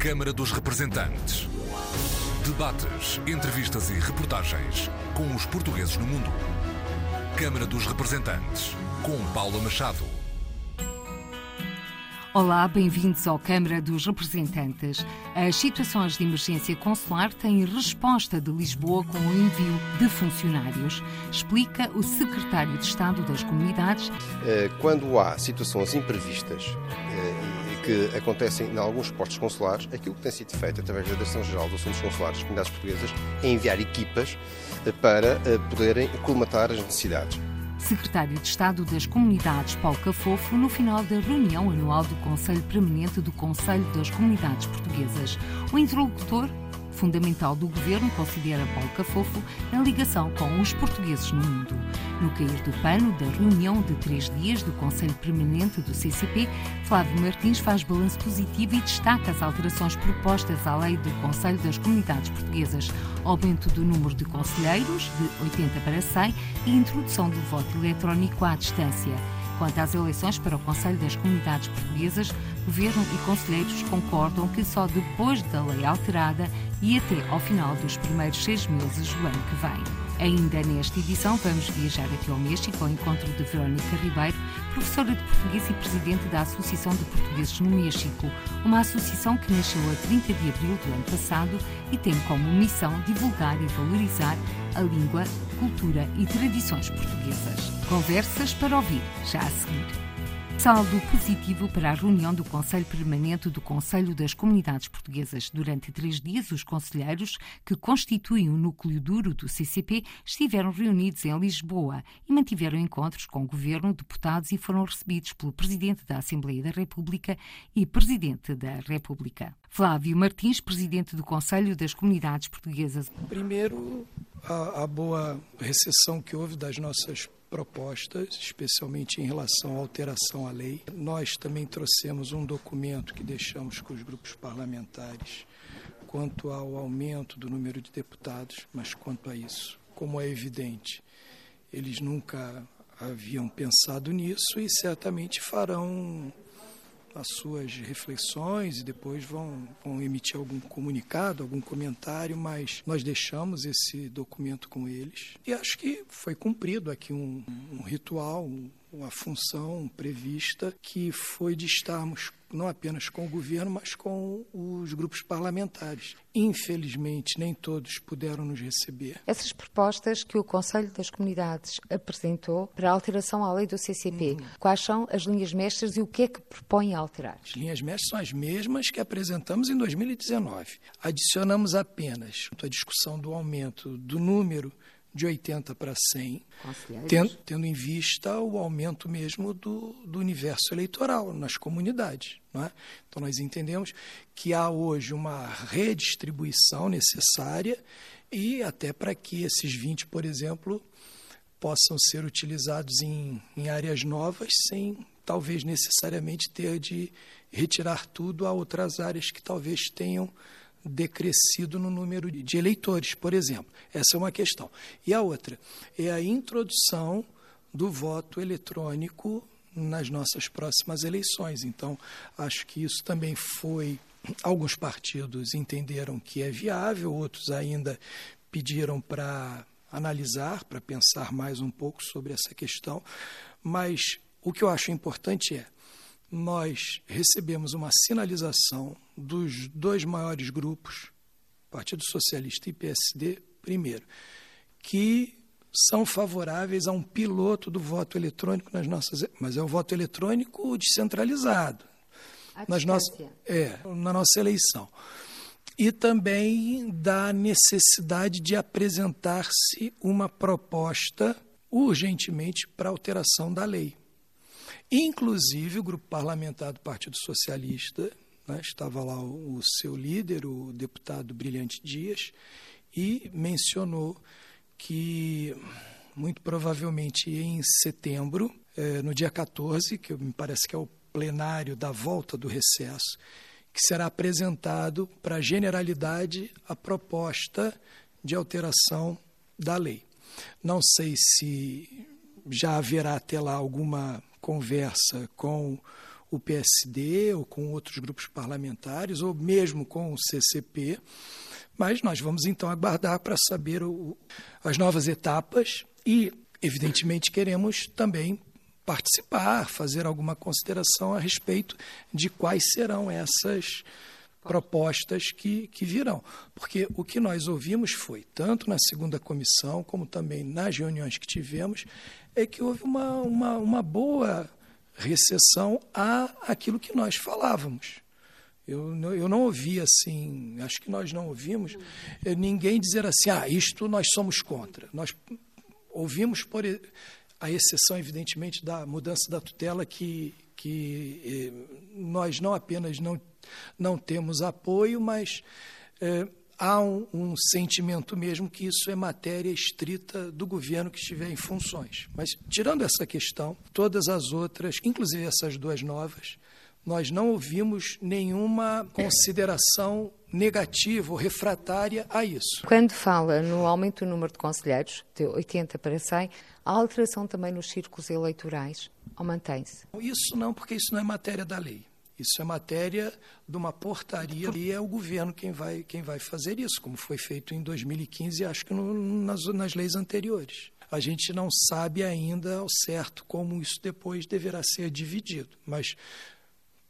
Câmara dos Representantes. Debates, entrevistas e reportagens com os portugueses no mundo. Câmara dos Representantes, com Paula Machado. Olá, bem-vindos ao Câmara dos Representantes. As situações de emergência consular têm resposta de Lisboa com o envio de funcionários, explica o secretário de Estado das Comunidades. Eh, quando há situações imprevistas eh, que acontecem em alguns postos consulares, aquilo que tem sido feito através da Direção-Geral dos Assuntos Consulares das Comunidades Portuguesas é enviar equipas eh, para poderem colmatar as necessidades secretário de Estado das Comunidades, Paulo Cafofo, no final da reunião anual do Conselho Permanente do Conselho das Comunidades Portuguesas. O interlocutor fundamental do governo, considera Paulo Cafofo, na ligação com os portugueses no mundo. No cair do pano da reunião de três dias do Conselho Permanente do CCP, Flávio Martins faz balanço positivo e destaca as alterações propostas à lei do Conselho das Comunidades Portuguesas, aumento do número de conselheiros, de 80 para 100, e introdução do voto eletrónico à distância. Quanto às eleições para o Conselho das Comunidades Portuguesas, Governo e conselheiros concordam que só depois da lei alterada e até ao final dos primeiros seis meses do ano que vem. Ainda nesta edição, vamos viajar até ao México ao encontro de Verónica Ribeiro, professora de português e presidente da Associação de Portugueses no México, uma associação que nasceu a 30 de abril do ano passado e tem como missão divulgar e valorizar a língua, cultura e tradições portuguesas. Conversas para ouvir já a seguir. Saldo positivo para a reunião do Conselho Permanente do Conselho das Comunidades Portuguesas. Durante três dias, os conselheiros, que constituem o núcleo duro do CCP, estiveram reunidos em Lisboa e mantiveram encontros com o Governo, deputados e foram recebidos pelo Presidente da Assembleia da República e Presidente da República. Flávio Martins, Presidente do Conselho das Comunidades Portuguesas. Primeiro, a, a boa recepção que houve das nossas propostas, especialmente em relação à alteração à lei. Nós também trouxemos um documento que deixamos com os grupos parlamentares quanto ao aumento do número de deputados, mas quanto a isso, como é evidente, eles nunca haviam pensado nisso e certamente farão as suas reflexões e depois vão, vão emitir algum comunicado, algum comentário, mas nós deixamos esse documento com eles. E acho que foi cumprido aqui um, um ritual, uma função prevista que foi de estarmos não apenas com o governo, mas com os grupos parlamentares. Infelizmente, nem todos puderam nos receber. Essas propostas que o Conselho das Comunidades apresentou para alteração à lei do CCP, uhum. quais são as linhas mestras e o que é que propõe alterar? As linhas mestras são as mesmas que apresentamos em 2019. Adicionamos apenas a discussão do aumento do número de 80 para 100, tendo, tendo, em vista o aumento mesmo do, do universo eleitoral nas comunidades. É? Então, nós entendemos que há hoje uma redistribuição necessária e até para que esses 20, por exemplo, possam ser utilizados em, em áreas novas sem talvez necessariamente ter de retirar tudo a outras áreas que talvez tenham decrescido no número de eleitores, por exemplo. Essa é uma questão. E a outra é a introdução do voto eletrônico nas nossas próximas eleições. Então, acho que isso também foi. Alguns partidos entenderam que é viável, outros ainda pediram para analisar, para pensar mais um pouco sobre essa questão. Mas o que eu acho importante é nós recebemos uma sinalização dos dois maiores grupos, Partido Socialista e PSD, primeiro, que são favoráveis a um piloto do voto eletrônico nas nossas, mas é um voto eletrônico descentralizado nas nossas, é, na nossa eleição. E também da necessidade de apresentar-se uma proposta urgentemente para alteração da lei. Inclusive, o grupo parlamentar do Partido Socialista, né, estava lá o, o seu líder, o deputado Brilhante Dias, e mencionou que, muito provavelmente em setembro, eh, no dia 14, que me parece que é o plenário da volta do recesso, que será apresentado para a generalidade a proposta de alteração da lei. Não sei se já haverá até lá alguma conversa com o PSD ou com outros grupos parlamentares, ou mesmo com o CCP. Mas nós vamos então aguardar para saber o, as novas etapas e, evidentemente, queremos também participar, fazer alguma consideração a respeito de quais serão essas propostas que, que virão. Porque o que nós ouvimos foi, tanto na segunda comissão, como também nas reuniões que tivemos, é que houve uma, uma, uma boa recessão a aquilo que nós falávamos. Eu, eu não ouvi assim, acho que nós não ouvimos eh, ninguém dizer assim, ah, isto nós somos contra. Nós ouvimos, por a exceção, evidentemente, da mudança da tutela, que, que eh, nós não apenas não, não temos apoio, mas eh, há um, um, sentimento mesmo que isso é matéria estrita do governo que estiver em funções. Mas, tirando essa questão, todas as outras, inclusive essas duas novas, nós não ouvimos nenhuma consideração negativa ou refratária a isso. Quando fala no aumento do número de conselheiros, de 80 para 100, há alteração também nos círculos eleitorais ou mantém-se? Isso não, porque isso não é matéria da lei. Isso é matéria de uma portaria e é o governo quem vai, quem vai fazer isso, como foi feito em 2015 e acho que no, nas, nas leis anteriores. A gente não sabe ainda ao certo como isso depois deverá ser dividido, mas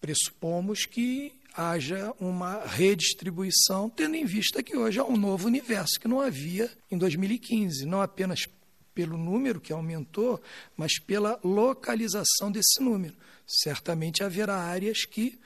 pressupomos que haja uma redistribuição, tendo em vista que hoje há um novo universo que não havia em 2015, não apenas pelo número que aumentou, mas pela localização desse número. Certamente haverá áreas que,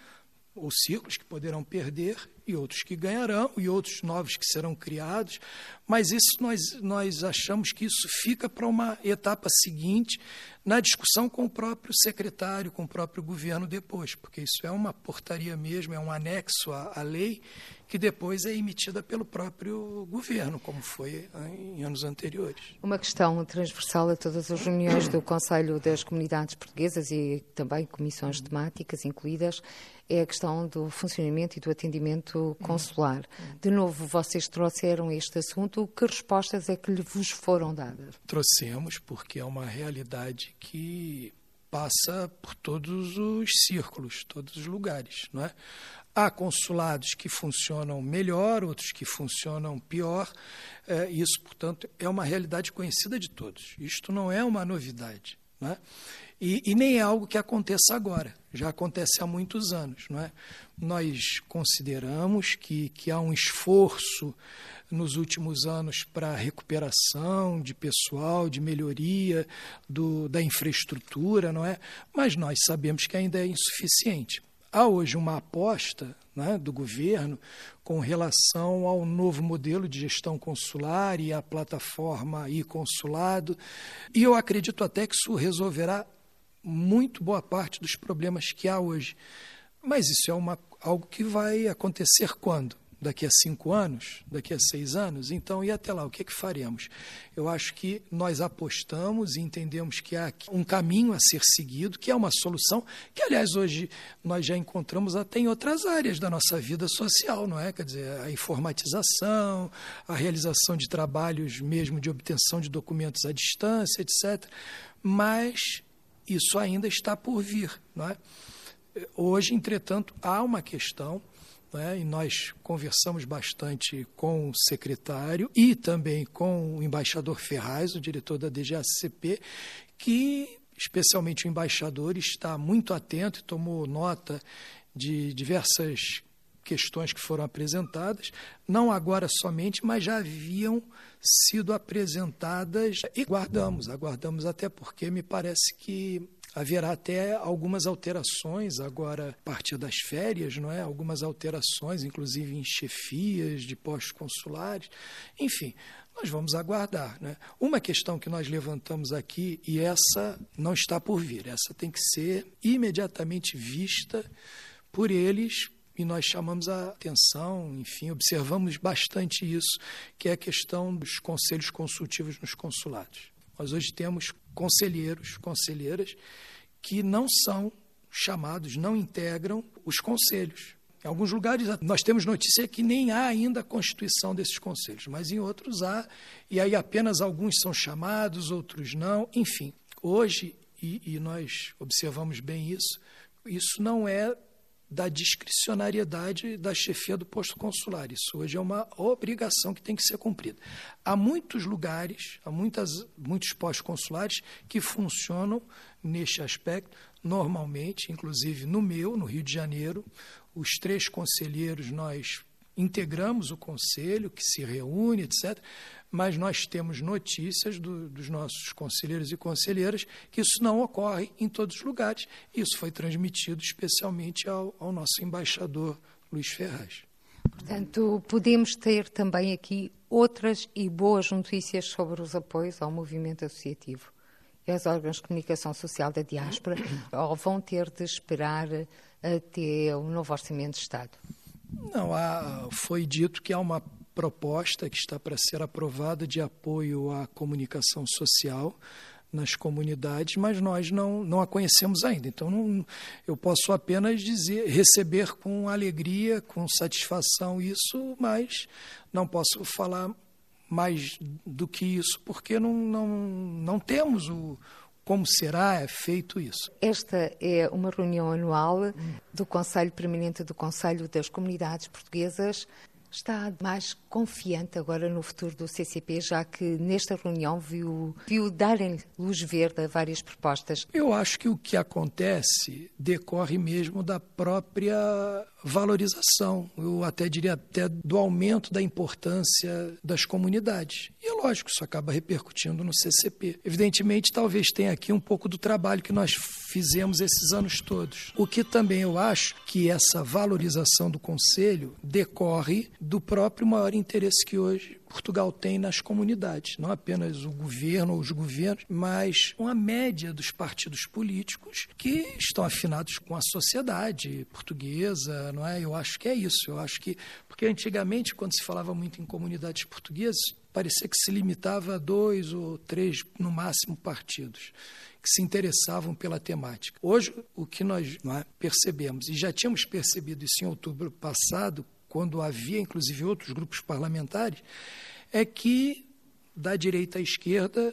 ou círculos que poderão perder, e outros que ganharão, e outros novos que serão criados, mas isso nós, nós achamos que isso fica para uma etapa seguinte, na discussão com o próprio secretário, com o próprio governo depois, porque isso é uma portaria mesmo, é um anexo à, à lei, que depois é emitida pelo próprio governo, como foi em anos anteriores. Uma questão transversal a todas as reuniões do Conselho das Comunidades Portuguesas e também comissões temáticas incluídas é a questão do funcionamento e do atendimento consular. De novo, vocês trouxeram este assunto, que respostas é que lhe vos foram dadas? Trouxemos, porque é uma realidade que passa por todos os círculos, todos os lugares, não é? Há consulados que funcionam melhor, outros que funcionam pior. É, isso, portanto, é uma realidade conhecida de todos. Isto não é uma novidade. Não é? E, e, nem é algo que aconteça agora, já acontece há muitos anos. Não é? Nós consideramos que, que há um esforço nos últimos anos para recuperação de pessoal, de melhoria do, da infraestrutura, não é? mas nós sabemos que ainda é insuficiente. Há hoje uma aposta né, do governo com relação ao novo modelo de gestão consular e à plataforma e-consulado, e eu acredito até que isso resolverá muito boa parte dos problemas que há hoje. Mas isso é uma, algo que vai acontecer quando? Daqui a cinco anos, daqui a seis anos, então e até lá, o que é que faremos? Eu acho que nós apostamos e entendemos que há um caminho a ser seguido, que é uma solução, que aliás hoje nós já encontramos até em outras áreas da nossa vida social, não é? Quer dizer, a informatização, a realização de trabalhos mesmo de obtenção de documentos à distância, etc. Mas isso ainda está por vir, não é? Hoje, entretanto, há uma questão né? e nós conversamos bastante com o secretário e também com o embaixador Ferraz, o diretor da DGACP, que, especialmente o embaixador, está muito atento e tomou nota de diversas questões que foram apresentadas, não agora somente, mas já haviam sido apresentadas e guardamos, aguardamos até porque me parece que Haverá até algumas alterações agora a partir das férias, não é? Algumas alterações, inclusive em chefias de postos consulares. Enfim, nós vamos aguardar. Né? Uma questão que nós levantamos aqui, e essa não está por vir, essa tem que ser imediatamente vista por eles, e nós chamamos a atenção, enfim, observamos bastante isso, que é a questão dos conselhos consultivos nos consulados. Nós hoje temos conselheiros, conselheiras que não são chamados, não integram os conselhos. Em alguns lugares nós temos notícia que nem há ainda a constituição desses conselhos, mas em outros há, e aí apenas alguns são chamados, outros não, enfim. Hoje, e, e nós observamos bem isso, Isso não é da discricionariedade da chefia do posto consular. Isso hoje é uma obrigação que tem que ser cumprida. Há muitos lugares, há muitas, muitos postos consulares que funcionam neste aspecto normalmente, inclusive no meu, no Rio de Janeiro, os três conselheiros nós integramos o conselho que se reúne, etc. Mas nós temos notícias do, dos nossos conselheiros e conselheiras que isso não ocorre em todos os lugares. Isso foi transmitido especialmente ao, ao nosso embaixador Luiz Ferraz. Portanto, podemos ter também aqui outras e boas notícias sobre os apoios ao movimento associativo e aos órgãos de comunicação social da diáspora, ou vão ter de esperar até o novo Orçamento de Estado? Não, há, foi dito que há uma proposta que está para ser aprovada de apoio à comunicação social nas comunidades, mas nós não, não a conhecemos ainda. Então, não, eu posso apenas dizer, receber com alegria, com satisfação isso, mas não posso falar mais do que isso, porque não, não, não temos o, como será feito isso? Esta é uma reunião anual do Conselho Permanente do Conselho das Comunidades Portuguesas. Está mais confiante agora no futuro do CCP, já que nesta reunião viu, viu darem luz verde a várias propostas? Eu acho que o que acontece decorre mesmo da própria valorização, eu até diria até do aumento da importância das comunidades. E é lógico, isso acaba repercutindo no CCP. Evidentemente, talvez tenha aqui um pouco do trabalho que nós fizemos esses anos todos. O que também eu acho que essa valorização do Conselho decorre do próprio maior interesse que hoje Portugal tem nas comunidades, não apenas o governo ou os governos, mas uma média dos partidos políticos que estão afinados com a sociedade portuguesa, não é? Eu acho que é isso. Eu acho que porque antigamente quando se falava muito em comunidades portuguesas, parecia que se limitava a dois ou três no máximo partidos que se interessavam pela temática. Hoje, o que nós é, percebemos, e já tínhamos percebido isso em outubro passado, quando havia inclusive outros grupos parlamentares, é que da direita à esquerda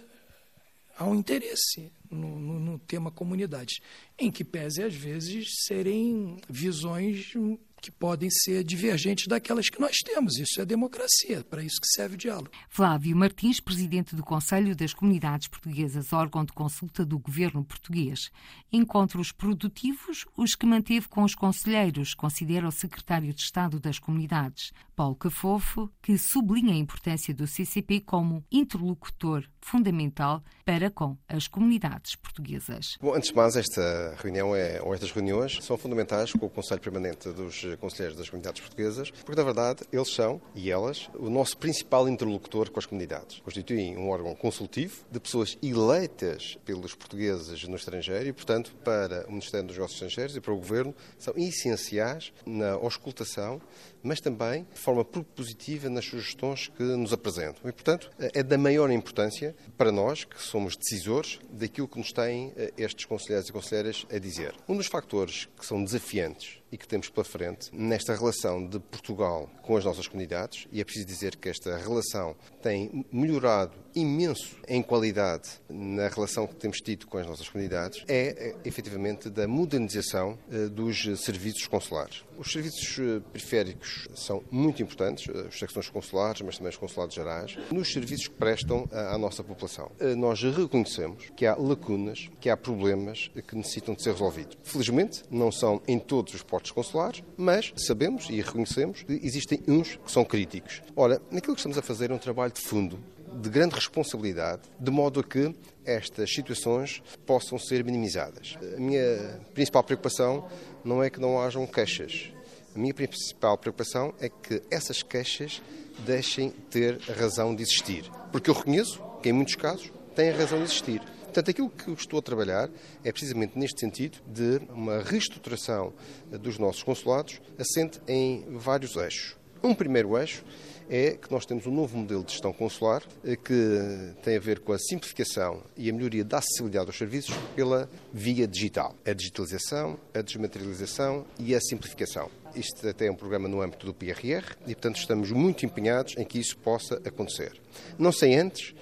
há um interesse no, no, no tema comunidade, em que pese às vezes serem visões que podem ser divergentes daquelas que nós temos. Isso é democracia, para isso que serve o diálogo. Flávio Martins, presidente do Conselho das Comunidades Portuguesas, órgão de consulta do governo português. Encontros produtivos, os que manteve com os conselheiros, considera o secretário de Estado das Comunidades, Paulo Cafofo, que sublinha a importância do CCP como interlocutor fundamental para com as comunidades portuguesas. Bom, antes de mais, esta reunião é, ou estas reuniões são fundamentais com o Conselho Permanente dos Conselheiros das Comunidades Portuguesas, porque, na verdade, eles são, e elas, o nosso principal interlocutor com as comunidades. Constituem um órgão consultivo de pessoas eleitas pelos portugueses no estrangeiro e, portanto, para o Ministério dos Negócios Estrangeiros e para o Governo, são essenciais na auscultação mas também de forma propositiva nas sugestões que nos apresentam. E, portanto, é da maior importância para nós, que somos decisores, daquilo que nos têm eh, estes conselheiros e conselheiras a dizer. Um dos fatores que são desafiantes e que temos pela frente nesta relação de Portugal com as nossas comunidades, e é preciso dizer que esta relação tem melhorado imenso em qualidade na relação que temos tido com as nossas comunidades, é, é efetivamente da modernização eh, dos serviços consulares. Os serviços eh, periféricos são muito importantes, eh, as secções consulares, mas também os consulados gerais, nos serviços que prestam à nossa população. Nós reconhecemos que há lacunas, que há problemas que necessitam de ser resolvidos. Felizmente, não são em todos os portos consulares, mas sabemos e reconhecemos que existem uns que são críticos. Ora, naquilo que estamos a fazer é um trabalho de fundo de grande responsabilidade, de modo a que estas situações possam ser minimizadas. A minha principal preocupação não é que não hajam queixas. A minha principal preocupação é que essas queixas deixem ter razão de existir. Porque eu reconheço que, em muitos casos, têm razão de existir. Portanto, aquilo que eu estou a trabalhar é precisamente neste sentido de uma reestruturação dos nossos consulados assente em vários eixos. Um primeiro eixo é que nós temos um novo modelo de gestão consular eh, que tem a ver com a simplificação e a melhoria da acessibilidade aos serviços pela via digital. A digitalização, a desmaterialização e a simplificação. Isto até é um programa no âmbito do PRR e, portanto, estamos muito empenhados em que isso possa acontecer. Não sem antes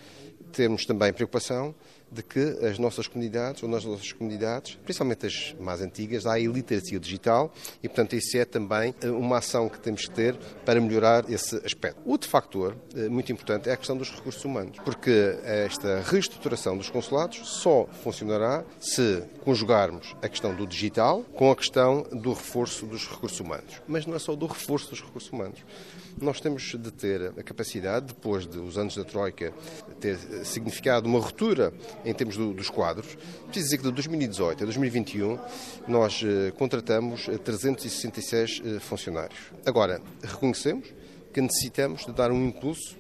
termos também preocupação de que as nossas comunidades, ou nas nossas comunidades, principalmente as mais antigas, há a iliteracia digital e, portanto, isso é também eh, uma ação que temos que ter para melhorar esse aspecto. Outro fator eh, muito importante é a questão dos recursos humanos, porque esta reestruturação dos consulados só funcionará se conjugarmos a questão do digital com a questão do reforço dos recursos humanos. Mas não é só do reforço dos recursos humanos. Nós temos de ter a capacidade, depois dos anos da Troika, ter significado uma ruptura em termos do, dos quadros. Preciso dizer que de 2018 a 2021 nós eh, contratamos 366 eh, funcionários. Agora, reconhecemos que necessitamos de dar um impulso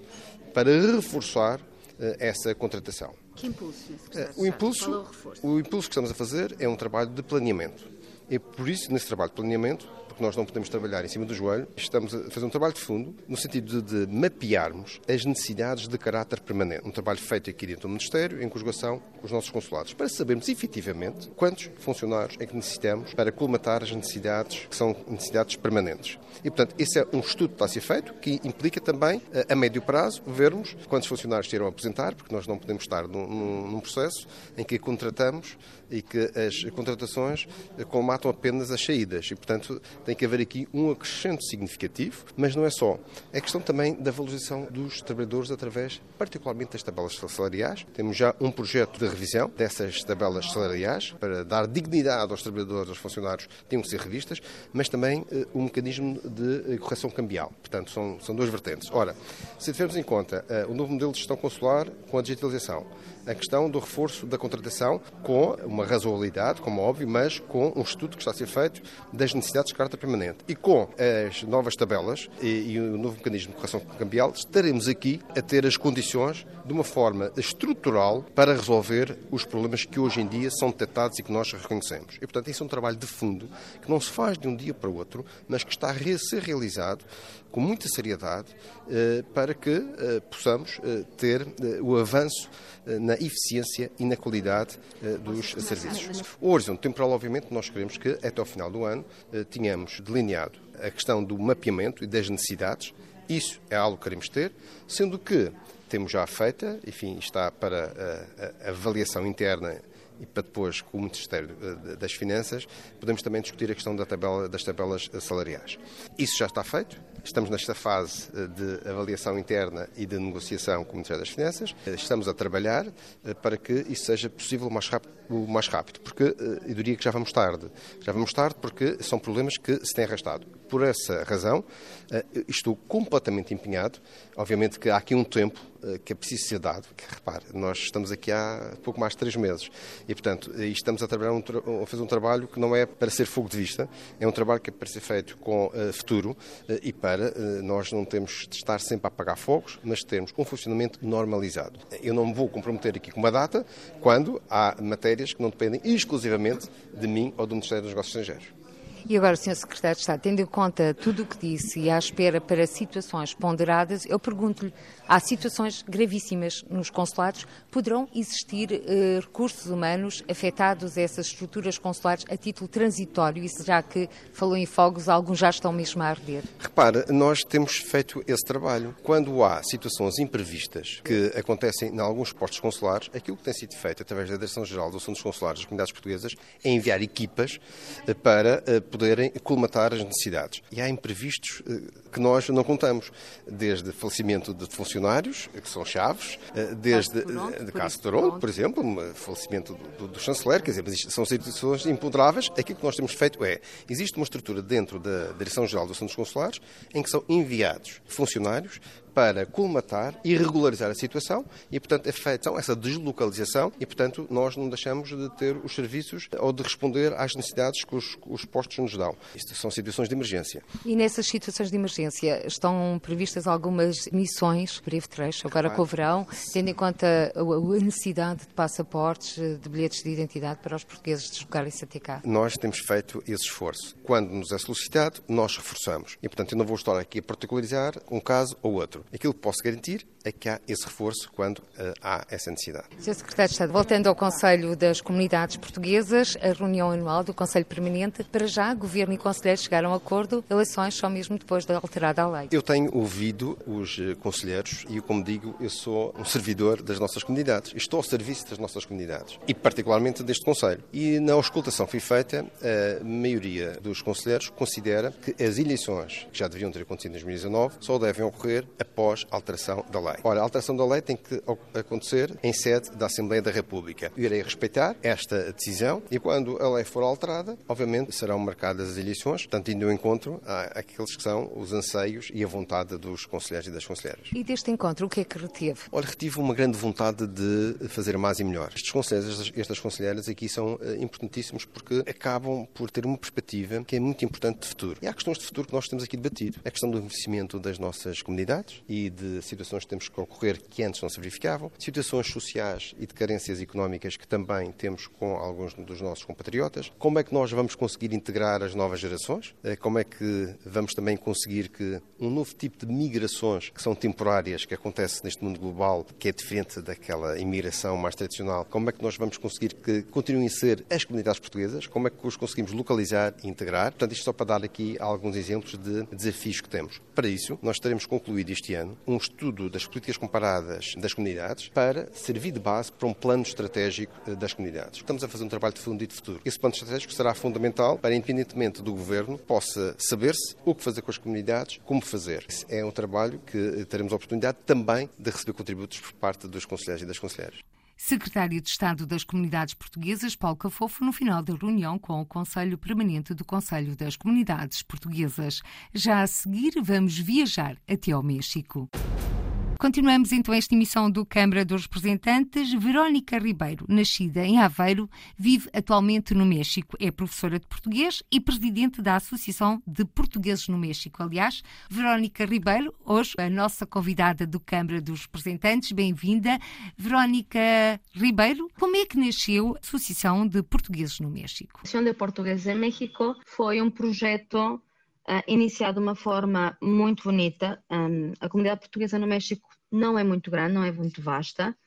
para reforçar eh, essa contratação. Que impulso? O impulso, o, o impulso que estamos a fazer é um trabalho de planeamento. E por isso, nesse trabalho de planeamento, porque nós não podemos trabalhar em cima do joelho. Estamos a fazer um trabalho de fundo no sentido de, de mapearmos as necessidades de caráter permanente. Um trabalho feito aqui dentro do Ministério, em conjugação com os nossos consulados, para sabermos efetivamente quantos funcionários é que necessitamos para colmatar as necessidades que são necessidades permanentes. E, portanto, esse é um estudo que está a ser feito, que implica também, a médio prazo, vermos quantos funcionários terão a aposentar, porque nós não podemos estar num, num processo em que contratamos e que as contratações comatam apenas as saídas. E, portanto, tem que haver aqui um acrescento significativo, mas não é só. É questão também da valorização dos trabalhadores através, particularmente, das tabelas salariais. Temos já um projeto de revisão dessas tabelas salariais para dar dignidade aos trabalhadores, aos funcionários, têm que ser revistas, mas também uh, um mecanismo de uh, correção cambial. Portanto, são, são duas vertentes. Ora, se tivermos em conta uh, o novo modelo de gestão consular com a digitalização, a questão do reforço da contratação com uma razoabilidade, como óbvio, mas com um estudo que está a ser feito das necessidades de carta permanente. E com as novas tabelas e, e o novo mecanismo de correção cambial, estaremos aqui a ter as condições de uma forma estrutural para resolver os problemas que hoje em dia são detectados e que nós reconhecemos. E, portanto, isso é um trabalho de fundo que não se faz de um dia para o outro, mas que está a ser realizado com muita seriedade eh, para que eh, possamos eh, ter o avanço na eficiência e na qualidade dos serviços. O horizonte temporal, obviamente, nós queremos que até ao final do ano tenhamos delineado a questão do mapeamento e das necessidades. Isso é algo que queremos ter, sendo que temos já feita, enfim, está para a, avaliação interna e para depois, com o Ministério das Finanças, podemos também discutir a questão da tabela, das tabelas salariais. Isso já está feito, Estamos nesta fase eh, de avaliação interna e de negociação com o Ministério das Finanças. Eh, estamos a trabalhar eh, para que isso seja possível o mais rápido, o mais rápido porque eu diria que já vamos tarde. Já vamos tarde porque são problemas que se têm arrastado. Por essa razão, estou completamente empenhado. Obviamente que há aqui um tempo que é preciso ser dado. Que, repare, nós estamos aqui há pouco mais de três meses e, portanto, estamos a, trabalhar um, a fazer um trabalho que não é para ser fogo de vista, é um trabalho que é para ser feito com futuro e para eh, nós não temos de estar sempre a apagar fogos, mas termos um funcionamento normalizado. Eu não me vou comprometer aqui com uma data quando há matérias que não dependem exclusivamente de mim ou do Ministério dos Negócios Estrangeiros. E agora, Sr. Secretário de Estado, tendo em conta tudo o que disse e à espera para situações ponderadas, eu pergunto-lhe, há situações gravíssimas nos consulados, poderão existir eh, recursos humanos afetados a essas estruturas consulares a título transitório, isso já que falou em fogos, alguns já estão mesmo a arder? Repara, nós temos feito esse trabalho. Quando há situações imprevistas que acontecem em alguns postos consulares, aquilo que tem sido feito através da Direção-Geral dos Assuntos Consulares das Comunidades Portuguesas é enviar equipas eh, para eh, poderem colmatar as necessidades. E há imprevistos eh, que nós não contamos, desde falecimento de funcionários, que são chaves, eh, desde eh, de Caso Toronto, por exemplo, falecimento do, do, do, chanceler, quer dizer, são situações imponderáveis. Aquilo que nós temos feito é, existe uma estrutura dentro da Direção-Geral dos Assuntos Consulares em que são enviados funcionários para colmatar e regularizar a situação e, portanto, é feita essa deslocalização e, portanto, nós não deixamos de ter os serviços ou de responder às necessidades que os, os postos nos dão. Isto são situações de emergência. E nessas situações de emergência estão previstas algumas missões, breve trecho, agora com o verão, tendo em conta a necessidade de passaportes, de bilhetes de identidade para os portugueses deslocarem-se até cá? Nós temos feito esse esforço. Quando nos é solicitado, nós reforçamos. E, portanto, eu não vou estar aqui a particularizar um caso ou outro. Aquilo que posso garantir é que há esse reforço quando uh, há essa necessidade. Sr. Secretário de Estado, voltando ao Conselho das Comunidades Portuguesas, a reunião anual do Conselho Permanente, para já governo e conselheiros chegaram a acordo, eleições só mesmo depois de alterada a lei. Eu tenho ouvido os eh, conselheiros e, como digo, eu sou um servidor das nossas comunidades. Estou ao serviço das nossas comunidades e, particularmente, deste Conselho. E na auscultação que foi feita, a maioria dos conselheiros considera que as eleições, que já deviam ter acontecido em 2019, só devem ocorrer após a alteração da lei. Ora, a alteração da lei tem que acontecer em sede da Assembleia da República. Eu irei respeitar esta decisão e, quando a lei for alterada, obviamente serão marcadas as eleições, portanto, indo ao encontro àqueles que são os anseios e a vontade dos conselheiros e das conselheiras. E deste encontro, o que é que reteve? Olha, retive uma grande vontade de fazer mais e melhor. Estes conselheiros, estas conselheiras aqui são eh, importantíssimos porque acabam por ter uma perspectiva que é muito importante de futuro. E há questões de futuro que nós temos aqui debatido. A questão do envelhecimento das nossas comunidades e de situações que temos que ocorrer que antes não se verificavam, situações sociais e de carências económicas que também temos com alguns dos nossos compatriotas. Como é que nós vamos conseguir integrar as novas gerações? Eh, como é que vamos também conseguir que um novo tipo de migrações que são temporárias, que acontece neste mundo global, que é diferente daquela imigração mais tradicional, como é que nós vamos conseguir que continuem a ser as comunidades portuguesas? Como é que os conseguimos localizar e integrar? Portanto, isto só para dar aqui alguns exemplos de desafios que temos. Para isso, nós teremos concluído este ano um estudo das políticas comparadas das comunidades para servir de base para um plano estratégico eh, das comunidades. Estamos a fazer um trabalho de fundo e de futuro. Esse plano estratégico será fundamental para, independentemente do governo, possa saber-se o que fazer com as comunidades, como fazer. Esse é um trabalho que eh, teremos a oportunidade também de receber contributos por parte dos conselheiros e das conselheiras. Secretário de Estado das Comunidades Portuguesas, Paulo Cafofo, no final da reunião com o Conselho Permanente do Conselho das Comunidades Portuguesas. Já a seguir, vamos viajar até ao México. Continuamos então esta emissão do Câmara dos Representantes. Verónica Ribeiro, nascida em Aveiro, vive atualmente no México. É professora de português e presidente da Associação de Portugueses no México. Aliás, Verónica Ribeiro, hoje a nossa convidada do Câmara dos Representantes. Bem-vinda. Verónica Ribeiro, como é que nasceu a Associação de Portugueses no México? A Associação de Portugueses em México foi um projeto uh, iniciado de uma forma muito bonita. Um, a comunidade portuguesa no México não é muito grande, não é muito vasta.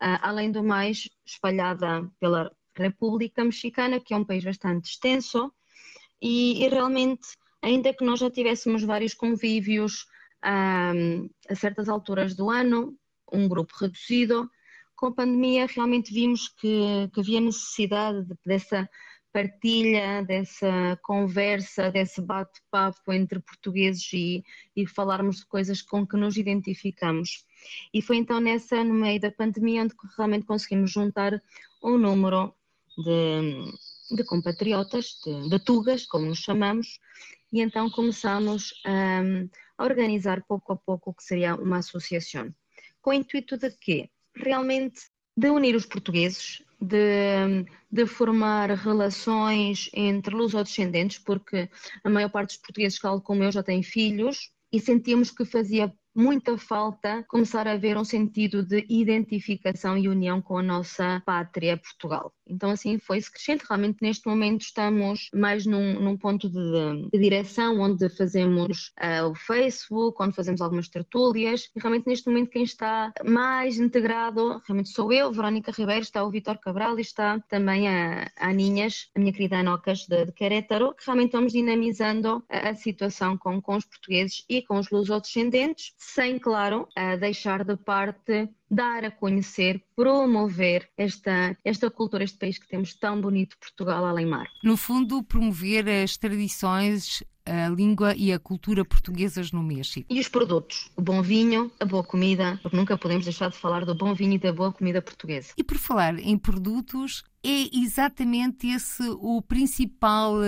Uh, além do mais, espalhada pela República Mexicana, que é um país bastante extenso, e, e realmente, ainda que nós já tivéssemos vários convívios um, a certas alturas do ano, um grupo reduzido, com a pandemia realmente vimos que, que havia necessidade de, dessa partilha, dessa conversa, desse bate-papo entre portugueses e, e falarmos de coisas com que nos identificamos. E foi então nessa, no meio da pandemia, onde realmente conseguimos juntar um número de, de compatriotas, de, de, tugas, como nos chamamos, e então começamos a, a organizar pouco a pouco o que seria uma associação. Com o intuito de quê? Realmente de unir os portugueses, de, de formar relações entre luso-descendentes, porque a maior parte dos portugueses, como eu, já têm filhos, e sentíamos que fazia muita falta começar a haver um sentido de identificação e união com a nossa pátria, Portugal. Então, assim, foi-se crescendo. Realmente, neste momento, estamos mais num, num ponto de, de, direção, onde fazemos uh, o Facebook, onde fazemos algumas tertúlias. E realmente, neste momento, quem está mais integrado, realmente sou eu, Verónica Ribeiro, está o Vitor Cabral e está também a, a Aninhas, a minha querida Anocas de, de Querétaro, que realmente estamos dinamizando a, a situação com, com os portugueses e com os lusodescendentes, sem, claro, deixar de parte dar a conhecer, promover esta, esta cultura, este país que temos tão bonito, Portugal além mar. No fundo, promover as tradições a língua e a cultura portuguesas no México. E os produtos, o bom vinho, a boa comida, porque nunca podemos deixar de falar do bom vinho e da boa comida portuguesa. E por falar em produtos, é exatamente esse o principal uh,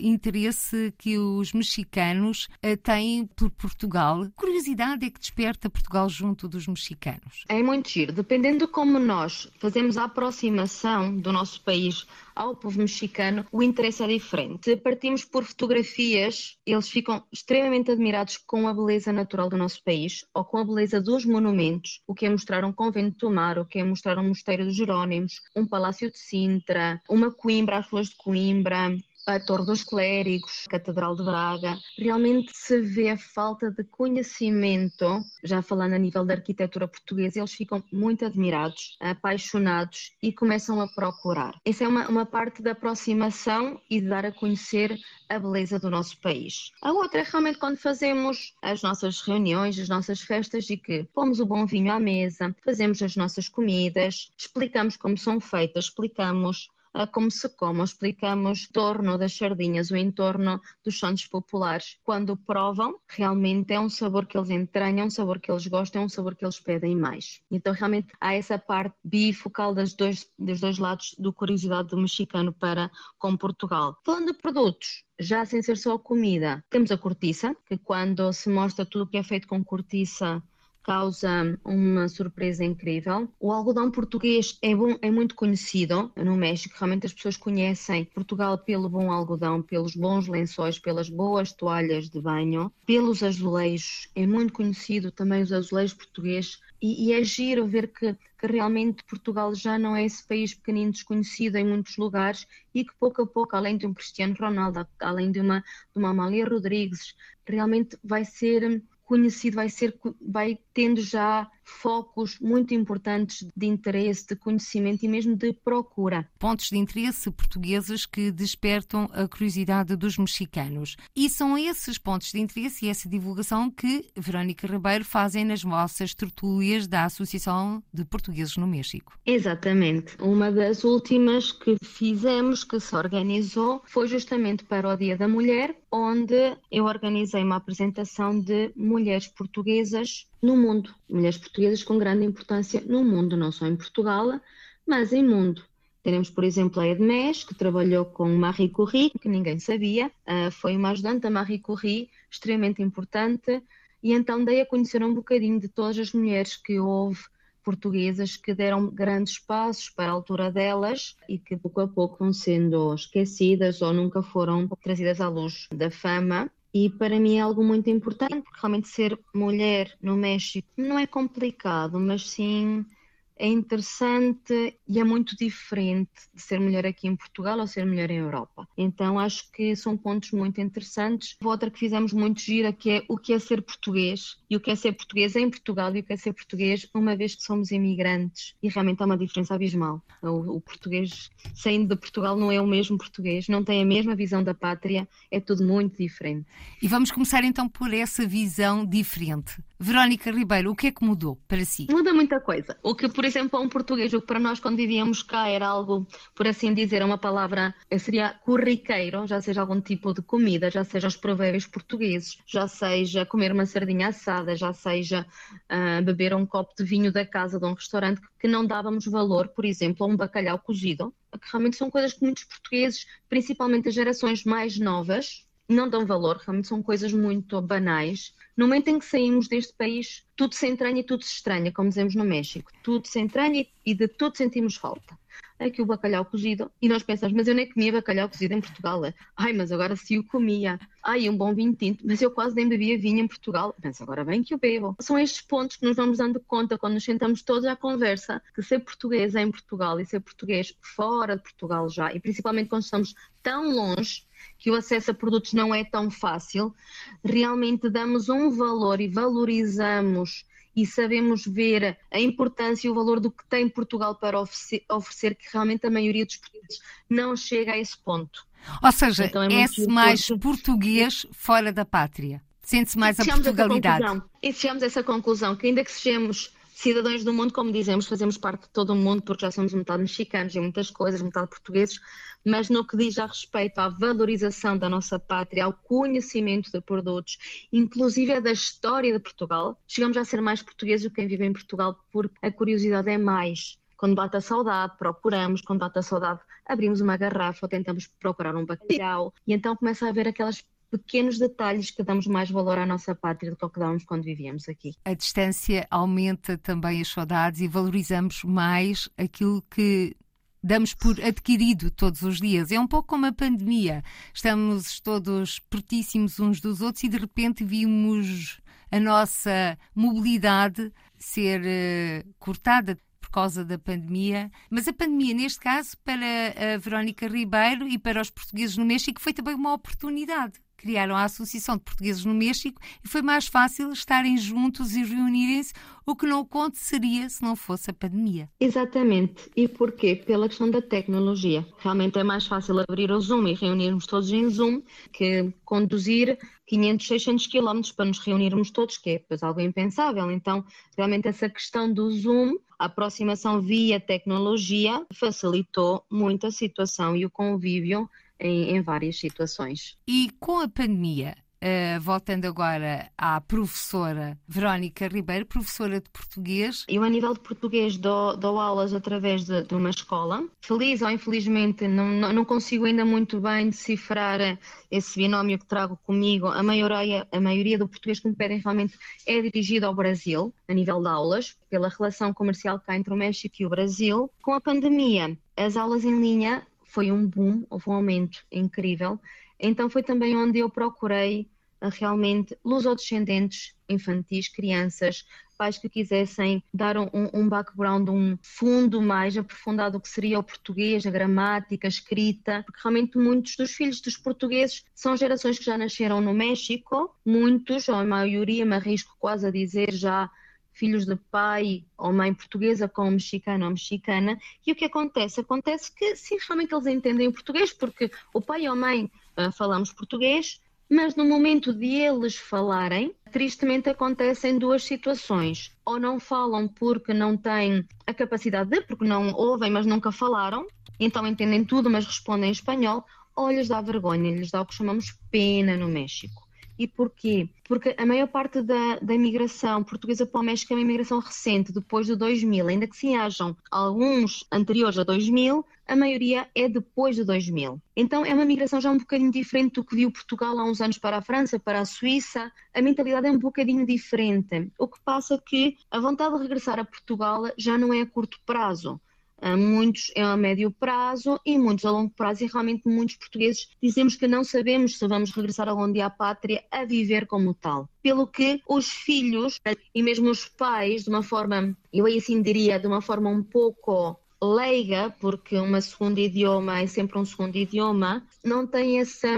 interesse que os mexicanos uh, têm por Portugal. Curiosidade é que desperta Portugal junto dos mexicanos. É muito giro. Dependendo de como nós fazemos a aproximação do nosso país ao povo mexicano, o interesse é diferente. Partimos por fotografias, eles ficam extremamente admirados com a beleza natural do nosso país ou com a beleza dos monumentos, o que é mostrar um convento do mar, o que é mostrar um mosteiro dos Jerónimos, um palácio de Sintra, uma Coimbra, as ruas de Coimbra, a Torre dos Clérigos, a Catedral de Braga. Realmente se vê a falta de conhecimento, já falando a nível da arquitetura portuguesa, eles ficam muito admirados, apaixonados e começam a procurar. Essa é uma, uma parte da aproximação e de dar a conhecer a beleza do nosso país. A outra é realmente quando fazemos as nossas reuniões, as nossas festas e que pomos o bom vinho à mesa, fazemos as nossas comidas, explicamos como são feitas, explicamos como se come, explicamos o torno das sardinhas, o entorno dos santos populares. Quando provam, realmente é um sabor que eles entranham, um sabor que eles gostam, é um sabor que eles pedem mais. Então, realmente, há essa parte bifocal das dois, dos dois lados do curiosidade do mexicano para com Portugal. Falando de produtos, já sem ser só comida, temos a cortiça, que quando se mostra tudo o que é feito com cortiça, causa uma surpresa incrível. O algodão português é, bom, é muito conhecido no México, realmente as pessoas conhecem Portugal pelo bom algodão, pelos bons lençóis, pelas boas toalhas de banho, pelos azulejos, é muito conhecido também os azulejos portugueses. E, e é giro ver que, que, realmente Portugal já não é esse país pequenino desconhecido em muitos lugares e que pouco a pouco, além de um Cristiano Ronaldo, além de uma, de uma Amália Rodrigues, realmente vai ser conhecido, vai, ser, vai tendo já focos muito importantes de interesse, de conhecimento e mesmo de procura. Pontos de interesse portugueses que despertam a curiosidade dos mexicanos. E são esses pontos de interesse e essa divulgação que Verónica Ribeiro fazem nas vossas tertúlias da Associação de Portugueses no México. Exatamente. Uma das últimas que fizemos, que se organizou, foi justamente para o Dia da Mulher, onde eu organizei uma apresentação de mulheres portuguesas no mundo. Mulheres portuguesas com grande importância no mundo, não só em Portugal, mas em mundo. Teremos, por exemplo, a Edmes, que trabalhou com Marie Curie, que ninguém sabia, uh, foi uma ajudante da Marie Curie, extremamente importante, e então dei a conhecer um bocadinho de todas as mulheres que houve portuguesas que deram grandes passos para a altura delas e que pouco a pouco vão sendo esquecidas ou nunca foram trazidas à luz da fama. E para mim é algo muito importante, porque realmente ser mulher no México não é complicado, mas sim é interessante e é muito diferente de ser mulher aqui em Portugal ou ser mulher em Europa. Então acho que são pontos muito interessantes. Outra que fizemos muito gira que é o que é ser português e o que é ser português em Portugal e o que é ser português uma vez que somos imigrantes e realmente há uma diferença abismal. O, o português saindo de Portugal não é o mesmo português, não tem a mesma visão da pátria, é tudo muito diferente. E vamos começar então por essa visão diferente. Verónica Ribeiro, o que é que mudou para si? Muda muita coisa. O que, por exemplo, um português, o que para nós quando vivíamos cá era algo, por assim dizer, uma palavra, seria corriqueiro, já seja algum tipo de comida, já seja os provérbios portugueses, já seja comer uma sardinha assada, já seja uh, beber um copo de vinho da casa de um restaurante, que não dávamos valor, por exemplo, a um bacalhau cozido, que realmente são coisas que muitos portugueses, principalmente as gerações mais novas, não dão valor, realmente são coisas muito banais no momento em que saímos deste país, tudo se entranha e tudo se estranha, como dizemos no México. Tudo se entranha e de tudo sentimos falta. Aqui o bacalhau cozido, e nós pensamos, mas eu nem comia bacalhau cozido em Portugal. Ai, mas agora se o comia. Ai, um bom vinho tinto, mas eu quase nem bebia vinho em Portugal. Penso, agora bem que o bebo. São estes pontos que nos vamos dando conta quando nos sentamos todos à conversa, que ser português em Portugal e ser português fora de Portugal já, e principalmente quando estamos tão longe, que o acesso a produtos não é tão fácil, realmente damos um valor e valorizamos e sabemos ver a importância e o valor do que tem Portugal para oferecer, oferecer que realmente a maioria dos portugueses não chega a esse ponto. Ou seja, então é, é mais português fora da pátria. Sente-se mais a Portugalidade. E chegamos a essa conclusão, que ainda que sejamos cidadãos do mundo, como dizemos, fazemos parte de todo o mundo, porque já somos metade mexicanos em muitas coisas, metade portugueses, mas no que diz a respeito à valorização da nossa pátria, ao conhecimento de produtos, inclusive da história de Portugal, chegamos a ser mais portugueses do que quem vive em Portugal, porque a curiosidade é mais. Quando bate a saudade, procuramos, quando bate a saudade, abrimos uma garrafa ou tentamos procurar um bacalhau, e então começa a haver aquelas pequenos detalhes que damos mais valor à nossa pátria do que ao que dávamos quando vivíamos aqui. A distância aumenta também as saudades e valorizamos mais aquilo que damos por adquirido todos os dias. É um pouco como a pandemia. Estamos todos pertíssimos uns dos outros e de repente vimos a nossa mobilidade ser uh, cortada. por causa da pandemia, mas a pandemia, neste caso, para a Verónica Ribeiro e para os portugueses no México, foi também uma oportunidade criaram a Associação de Portugueses no México e foi mais fácil estarem juntos e reunirem-se, o que não aconteceria se não fosse a pandemia. Exatamente. E porquê? Pela questão da tecnologia. Realmente é mais fácil abrir o Zoom e reunirmos todos em Zoom que conduzir 500, 600 quilómetros para nos reunirmos todos, que é depois algo impensável. Então, realmente essa questão do Zoom, a aproximação via tecnologia, facilitou muito a situação e o convívio em, em várias situações. E com a pandemia, Uh, voltando agora à professora Verónica Ribeiro, professora de português. Eu, a nível de português, dou, dou aulas através de, de, uma escola. Feliz ou infelizmente, não, não, consigo ainda muito bem decifrar esse binómio que trago comigo. A maioria, a maioria do português que me pedem realmente é dirigido ao Brasil, a nível de aulas, pela relação comercial cá entre o México e o Brasil. Com a pandemia, as aulas em linha foi um boom, houve um aumento incrível. Então foi também onde eu procurei uh, realmente lusodescendentes infantis, crianças, pais que quisessem dar um, um, background, um fundo mais aprofundado do que seria o português, a gramática, a escrita, porque realmente muitos dos filhos dos portugueses são gerações que já nasceram no México, muitos, ou a maioria, me arrisco quase a dizer já filhos de pai ou mãe portuguesa com mexicano ou mexicana. E o que acontece? Acontece que sim, realmente eles entendem o português, porque o pai ou mãe uh, falamos português, mas no momento de eles falarem, tristemente acontecem duas situações. Ou não falam porque não têm a capacidade de, porque não ouvem, mas nunca falaram, então entendem tudo, mas respondem em espanhol, ou lhes dá vergonha, lhes dá o que chamamos pena no México. E porquê? Porque a maior parte da, da imigração portuguesa para o México é uma imigração recente, depois de 2000. Ainda que sim hajam alguns anteriores a 2000, a maioria é depois de 2000. Então é uma migração já um bocadinho diferente do que viu Portugal há uns anos para a França, para a Suíça. A mentalidade é um bocadinho diferente. O que passa é que a vontade de regressar a Portugal já não é a curto prazo muitos é a médio prazo e muitos a longo prazo, e realmente muitos portugueses dizemos que não sabemos se vamos regressar algum dia à pátria a viver como tal. Pelo que os filhos e mesmo os pais, de uma forma, eu aí assim diria, de uma forma um pouco leiga, porque uma segunda idioma é sempre um segundo idioma, não têm essa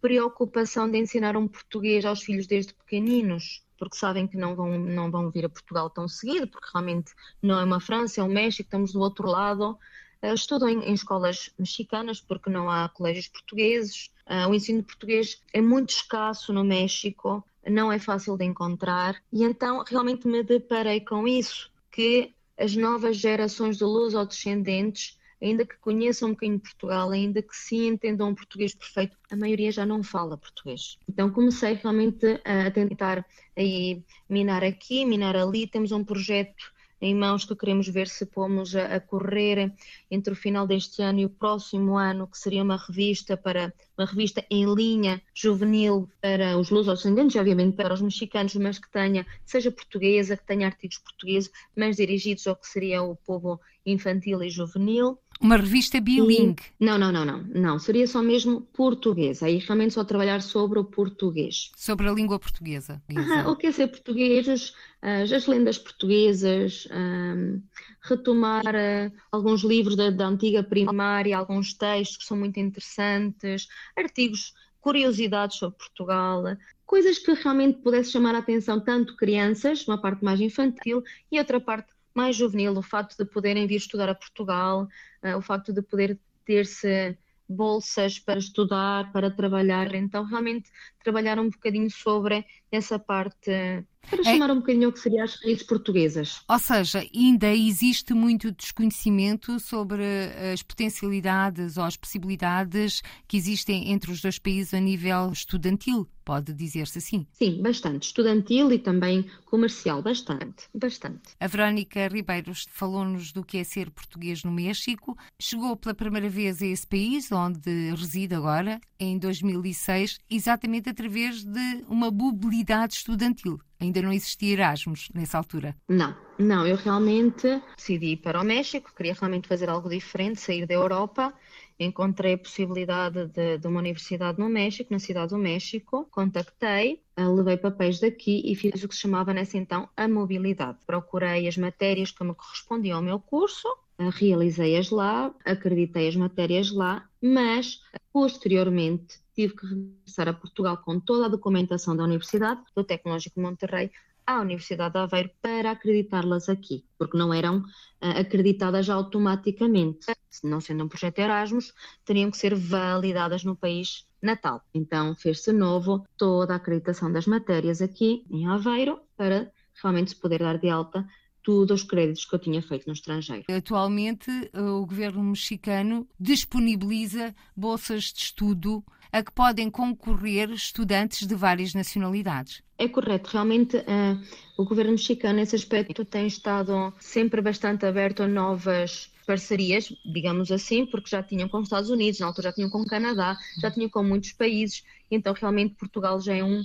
preocupação de ensinar um português aos filhos desde pequeninos porque sabem que não vão, não vão vir a Portugal tão seguido, porque realmente não é uma França, é um México, estamos do outro lado. Uh, estudam em, em, escolas mexicanas porque não há colégios portugueses. Uh, o ensino português é muito escasso no México, não é fácil de encontrar. E então realmente me deparei com isso, que as novas gerações de luz ou descendentes ainda que conheçam um bocadinho Portugal, ainda que sim entendam o português perfeito, a maioria já não fala português. Então comecei realmente a tentar aí minar aqui, minar ali. Temos um projeto em mãos que queremos ver se pomos a, correr entre o final deste ano e o próximo ano, que seria uma revista para uma revista em linha juvenil para os lusodescendentes, obviamente para os mexicanos, mas que tenha, seja portuguesa, que tenha artigos portugueses, mas dirigidos ao que seria o povo infantil e juvenil. Uma revista bilingue? Não, não, não, não, não. Seria só mesmo português. Aí realmente só trabalhar sobre o português. Sobre a língua portuguesa. o que é ser português, as, as lendas portuguesas, um, retomar uh, alguns livros da, da antiga primária, alguns textos que são muito interessantes, artigos, curiosidades sobre Portugal, coisas que realmente pudesse chamar a atenção tanto crianças, uma parte mais infantil, e outra parte mais juvenil, o facto de poderem vir estudar a Portugal, uh, o facto de poder ter-se bolsas para estudar, para trabalhar. Então, realmente, trabalhar um bocadinho sobre essa parte para é. chamar é... um bocadinho o que seriam as raízes portuguesas. Ou seja, ainda existe muito desconhecimento sobre as potencialidades ou as possibilidades que existem entre os dois países a nível estudantil, pode dizer-se assim? Sim, bastante. Estudantil e também comercial, bastante, bastante. A Verónica Ribeiros falou-nos do que é ser português no México. Chegou pela primeira vez a esse país, onde reside agora, em 2006, exatamente através de uma mobilidade estudantil. Ainda não existia Erasmus nessa altura? Não, não. Eu realmente decidi ir para o México, queria realmente fazer algo diferente, sair da Europa encontrei a possibilidade de, de, uma universidade no México, na cidade do México, contactei, eh, levei papéis daqui e fiz o que se chamava nessa então a mobilidade. Procurei as matérias que me correspondiam ao meu curso, eh, realizei-as lá, acreditei as matérias lá, mas posteriormente tive que regressar a Portugal com toda a documentação da Universidade, do Tecnológico de Monterrey, à Universidade de Aveiro para acreditá-las aqui, porque não eram uh, acreditadas automaticamente. Não sendo um projeto Erasmus, teriam que ser validadas no país natal. Então fez-se novo toda a acreditação das matérias aqui em Aveiro para realmente se poder dar de alta todos os créditos que eu tinha feito no estrangeiro. Atualmente, o governo mexicano disponibiliza bolsas de estudo a que podem concorrer estudantes de várias nacionalidades. É correto, realmente uh, o governo mexicano nesse aspecto tem estado sempre bastante aberto a novas parcerias, digamos assim, porque já tinham com os Estados Unidos, na altura já tinham com o Canadá, já tinham com muitos países, então realmente Portugal já é um,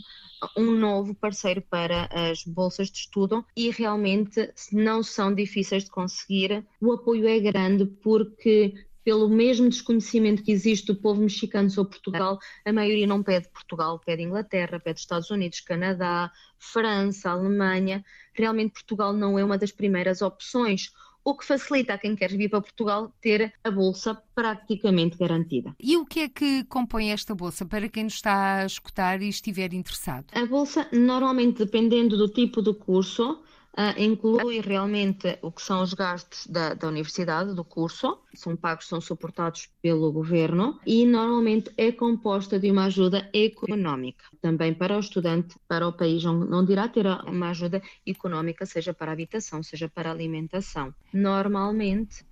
um novo parceiro para as bolsas de estudo e realmente não são difíceis de conseguir. O apoio é grande porque pelo mesmo desconhecimento que existe do povo mexicano sobre Portugal, a maioria não pede Portugal, pede Inglaterra, pede Estados Unidos, Canadá, França, Alemanha. Realmente Portugal não é uma das primeiras opções o que facilita a quem quer vir para Portugal ter a bolsa praticamente garantida. E o que é que compõe esta bolsa para quem nos está a escutar e estiver interessado? A bolsa, normalmente, dependendo do tipo de curso, Uh, inclui realmente o que são os gastos da, da, universidade, do curso, são pagos, são suportados pelo governo e normalmente é composta de uma ajuda económica, também para o estudante, para o país onde irá ter uma ajuda económica, seja para habitação, seja para alimentação. Normalmente,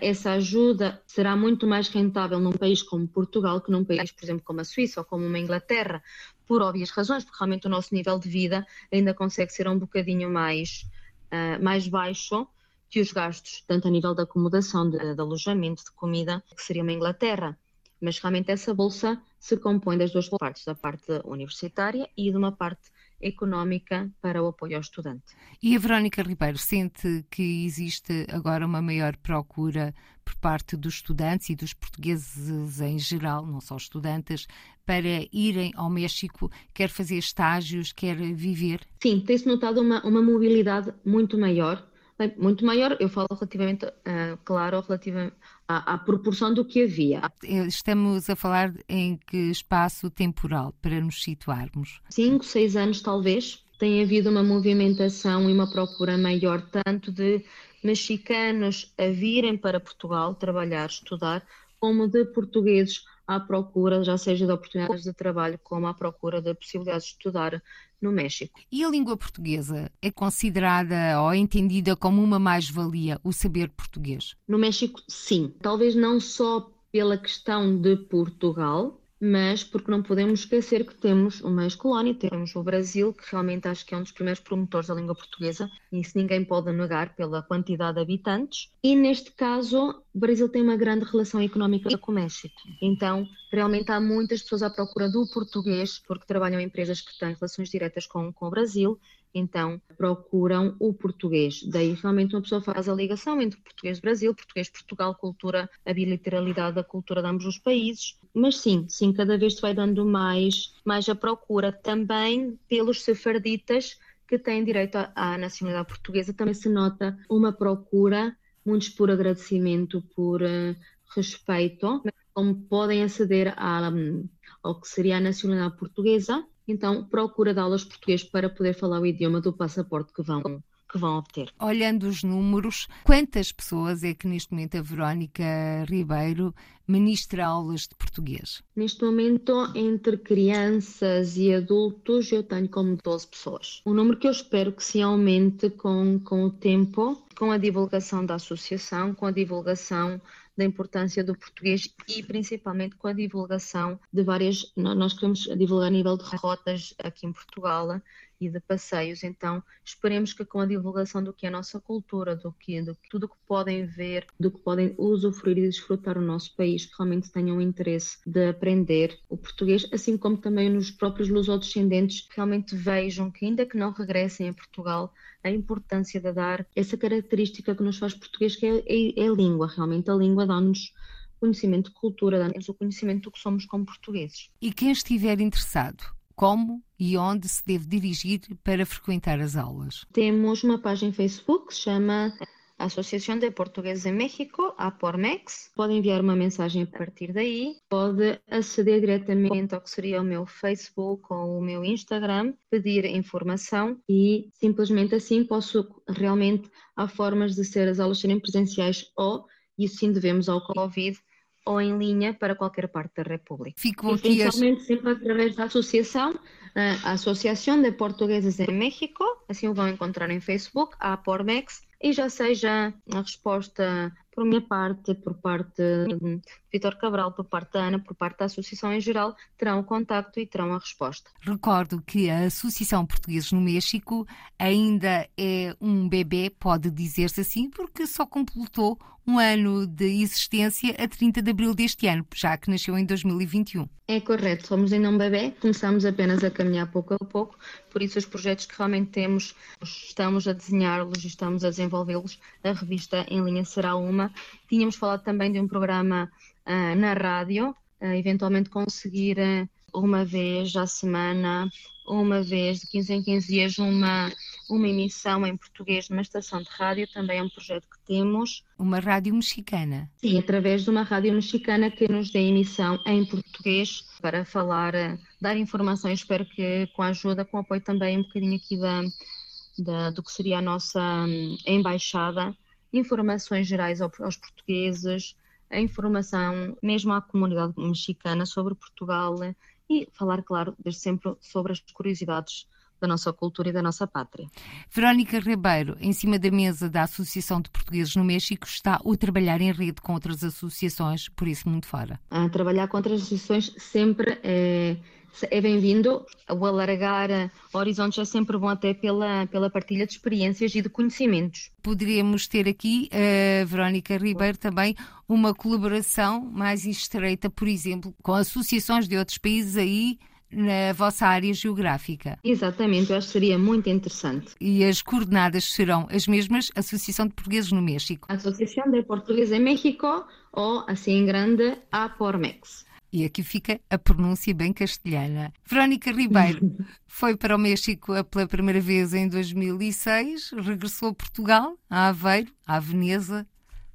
essa ajuda será muito mais rentável num país como Portugal que num país, por exemplo, como a Suíça ou como uma Inglaterra, por óbvias razões, porque realmente o nosso nível de vida ainda consegue ser um bocadinho mais, uh, mais baixo que os gastos, tanto a nível de acomodação, de, de alojamento, de comida, que seria uma Inglaterra. Mas realmente essa bolsa se compõe das duas partes, da parte universitária e de uma parte económica para o apoio ao estudante. E a Verónica Ribeiro sente que existe agora uma maior procura por parte dos estudantes e dos portugueses em geral, não só estudantes, para irem ao México, quer fazer estágios, quer viver? Sim, tem-se notado uma, uma mobilidade muito maior muito maior, eu falo relativamente, uh, claro, relativamente à, à, proporção do que havia. Estamos a falar em que espaço temporal, para nos situarmos? Cinco, seis anos talvez. Tem havido uma movimentação e uma procura maior, tanto de mexicanos a virem para Portugal trabalhar, estudar, como de portugueses à procura, já seja de oportunidades de trabalho, como à procura de possibilidades de estudar no México. E a língua portuguesa é considerada ou entendida como uma mais-valia, o saber português? No México, sim. Talvez não só pela questão de Portugal, mas porque não podemos esquecer que temos uma ex-colónia, temos o Brasil, que realmente acho que é um dos primeiros promotores da língua portuguesa, e isso ninguém pode negar pela quantidade de habitantes. E neste caso, o Brasil tem uma grande relação económica com o México. Então, realmente há muitas pessoas à procura do português, porque trabalham em empresas que têm relações diretas com, com o Brasil, então procuram o português. Daí realmente uma pessoa faz a ligação entre português Brasil, português Portugal, cultura, a bilateralidade da cultura de ambos os países. Mas sim, sim, cada vez se vai dando mais, mais a procura também pelos sefarditas que têm direito à nacionalidade portuguesa. Também se nota uma procura, muitos por agradecimento, por uh, respeito, como podem aceder um, ao que seria a nacionalidade portuguesa então procura de aulas português para poder falar o idioma do passaporte que vão que vão obter. Olhando os números, quantas pessoas é que neste momento a Verónica Ribeiro ministra aulas de português? Neste momento, entre crianças e adultos, eu tenho como 12 pessoas. Um número que eu espero que se aumente com, com o tempo, com a divulgação da associação, com a divulgação da importância do português e principalmente com a divulgação de várias. Nós queremos divulgar a nível de rotas aqui em Portugal e de passeios, então esperemos que com a divulgação do que é a nossa cultura, do que, do que tudo que podem ver, do que podem usufruir e desfrutar o nosso país, que realmente tenham interesse de aprender o português, assim como também nos próprios lusodescendentes realmente vejam que ainda que não regressem a Portugal, a importância de dar essa característica que nos faz português, que é, é, é a língua, realmente a língua dá-nos conhecimento de cultura, dá-nos o conhecimento do que somos como portugueses. E quem estiver interessado, como e onde se deve dirigir para frequentar as aulas? Temos uma página Facebook que se chama Associação de Portugueses em México, a Pormex. Pode enviar uma mensagem a partir daí, pode aceder diretamente ao que seria o meu Facebook ou o meu Instagram, pedir informação e simplesmente assim posso realmente há formas de ser as aulas serem presenciais ou, e sim devemos ao Covid, ou em linha para qualquer parte da República. Ficam aqui as... sempre através da associação, a Associação de Portugueses em México, assim o vão encontrar em Facebook, a Pormex, e já seja a resposta por minha parte, por parte Vitor Cabral, por parte da Ana, por parte da Associação em geral, terão o contacto e terão a resposta. Recordo que a Associação Portugueses no México ainda é um bebê, pode dizer-se assim, porque só completou um ano de existência a 30 de abril deste ano, já que nasceu em 2021. É correto, somos ainda um bebê, começamos apenas a caminhar pouco a pouco, por isso os projetos que realmente temos, estamos a desenhá-los e estamos a desenvolvê-los, a revista em linha será uma. Tínhamos falado também de um programa na rádio, uh, eventualmente conseguir uh, uma vez à semana uma vez de 15 em 15 dias uma, uma emissão em português numa estação de rádio, também é um projeto que temos. Uma rádio mexicana? Sim, através de uma rádio mexicana que nos dê emissão em português para falar, dar informações, espero que com a ajuda, com o apoio também um bocadinho aqui da, da do que seria a nossa hum, embaixada, informações gerais aos portugueses, a informação mesmo à comunidade mexicana sobre Portugal, e falar, claro, desde sempre sobre as curiosidades da nossa cultura e da nossa pátria. Verónica Ribeiro, em cima da mesa da Associação de Portugueses no México, está a trabalhar em rede com outras associações, por isso muito fora. A trabalhar com outras associações sempre é, é bem-vindo. O alargar horizontes é sempre bom até pela, pela partilha de experiências e de conhecimentos. Poderíamos ter aqui, uh, Verónica Ribeiro, também uma colaboração mais estreita, por exemplo, com associações de outros países aí na vossa área geográfica. Exatamente, eu acho que seria muito interessante. E as coordenadas serão as mesmas, Associação de Portugueses no México. Associação de Portugueses em México ou, assim em grande, a Pormex. E aqui fica a pronúncia bem castelhana. Verónica Ribeiro foi para o México pela primeira vez em 2006, regressou a Portugal, a Aveiro, à Veneza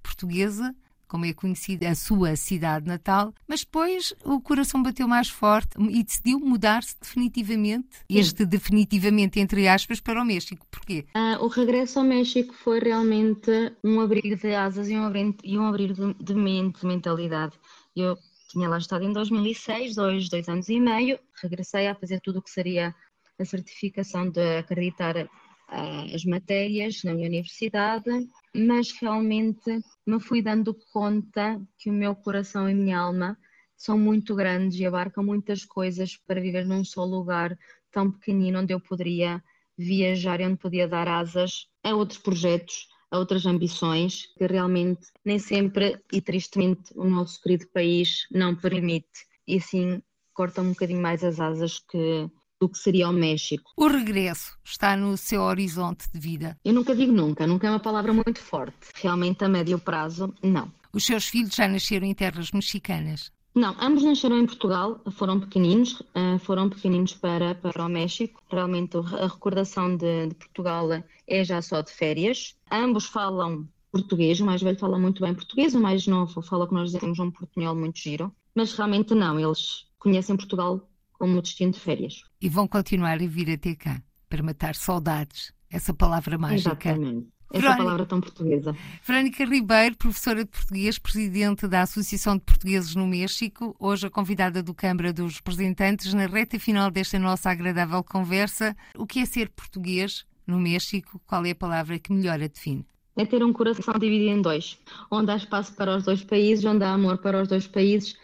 portuguesa, como é conhecida a sua cidade natal, mas depois o coração bateu mais forte e decidiu mudar-se definitivamente, Sim. este definitivamente entre aspas, para o México. Porquê? Uh, o regresso ao México foi realmente um abrir de asas e um abrir, e um abrir de, de mente, de mentalidade. Eu tinha lá estado em 2006, dois, dois anos e meio, regressei a fazer tudo o que seria a certificação de acreditar uh, as matérias na minha universidade, mas realmente me fui dando conta que o meu coração e minha alma são muito grandes e abarcam muitas coisas para viver num só lugar tão pequenino onde eu poderia viajar e onde podia dar asas a outros projetos a outras ambições que realmente nem sempre e tristemente o nosso querido país não permite e assim corta um bocadinho mais as asas que do que seria o México. O regresso está no seu horizonte de vida? Eu nunca digo nunca, nunca é uma palavra muito forte. Realmente a médio prazo, não. Os seus filhos já nasceram em terras mexicanas? Não, ambos nasceram em Portugal, foram pequeninos, eh, foram pequeninos para, para o México. Realmente a recordação de, de Portugal é já só de férias. Ambos falam português, o mais velho fala muito bem português, o mais novo fala que nós dizemos um portunhol muito giro. Mas realmente não, eles conhecem Portugal como destino de férias. E vão continuar a vir até cá para matar saudades, essa palavra mágica. Exatamente. Essa palavra tão portuguesa. Verónica Ribeiro, professora de português, presidente da Associação de Portugueses no México, hoje a convidada do Câmara dos Representantes, na reta final desta nossa agradável conversa. O que é ser português no México? Qual é a palavra que melhor a define? É ter um coração dividido em dois, onde há espaço para os dois países, onde há amor para os dois países,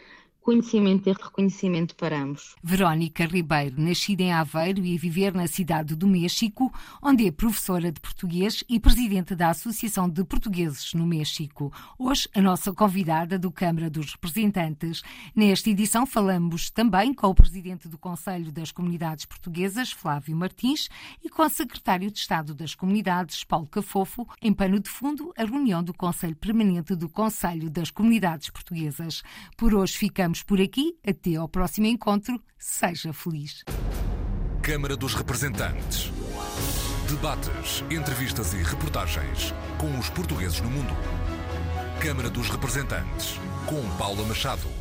conhecimento e reconhecimento para ambos. Verónica Ribeiro, nascida em Aveiro e a viver na cidade do México, onde é professora de português e presidente da Associação de Portugueses no México. Hoje, a nossa convidada do Câmara dos Representantes. Nesta edição, falamos também com o presidente do Conselho das Comunidades Portuguesas, Flávio Martins, e com o secretário de Estado das Comunidades, Paulo Cafofo, em pano de fundo, a reunião do Conselho Permanente do Conselho das Comunidades Portuguesas. Por hoje, ficamos Ficamos por aqui. Até ao próximo encontro. Seja feliz. Câmara dos Representantes. Debates, entrevistas e reportagens com os portugueses no mundo. Câmara dos Representantes, com Paula Machado.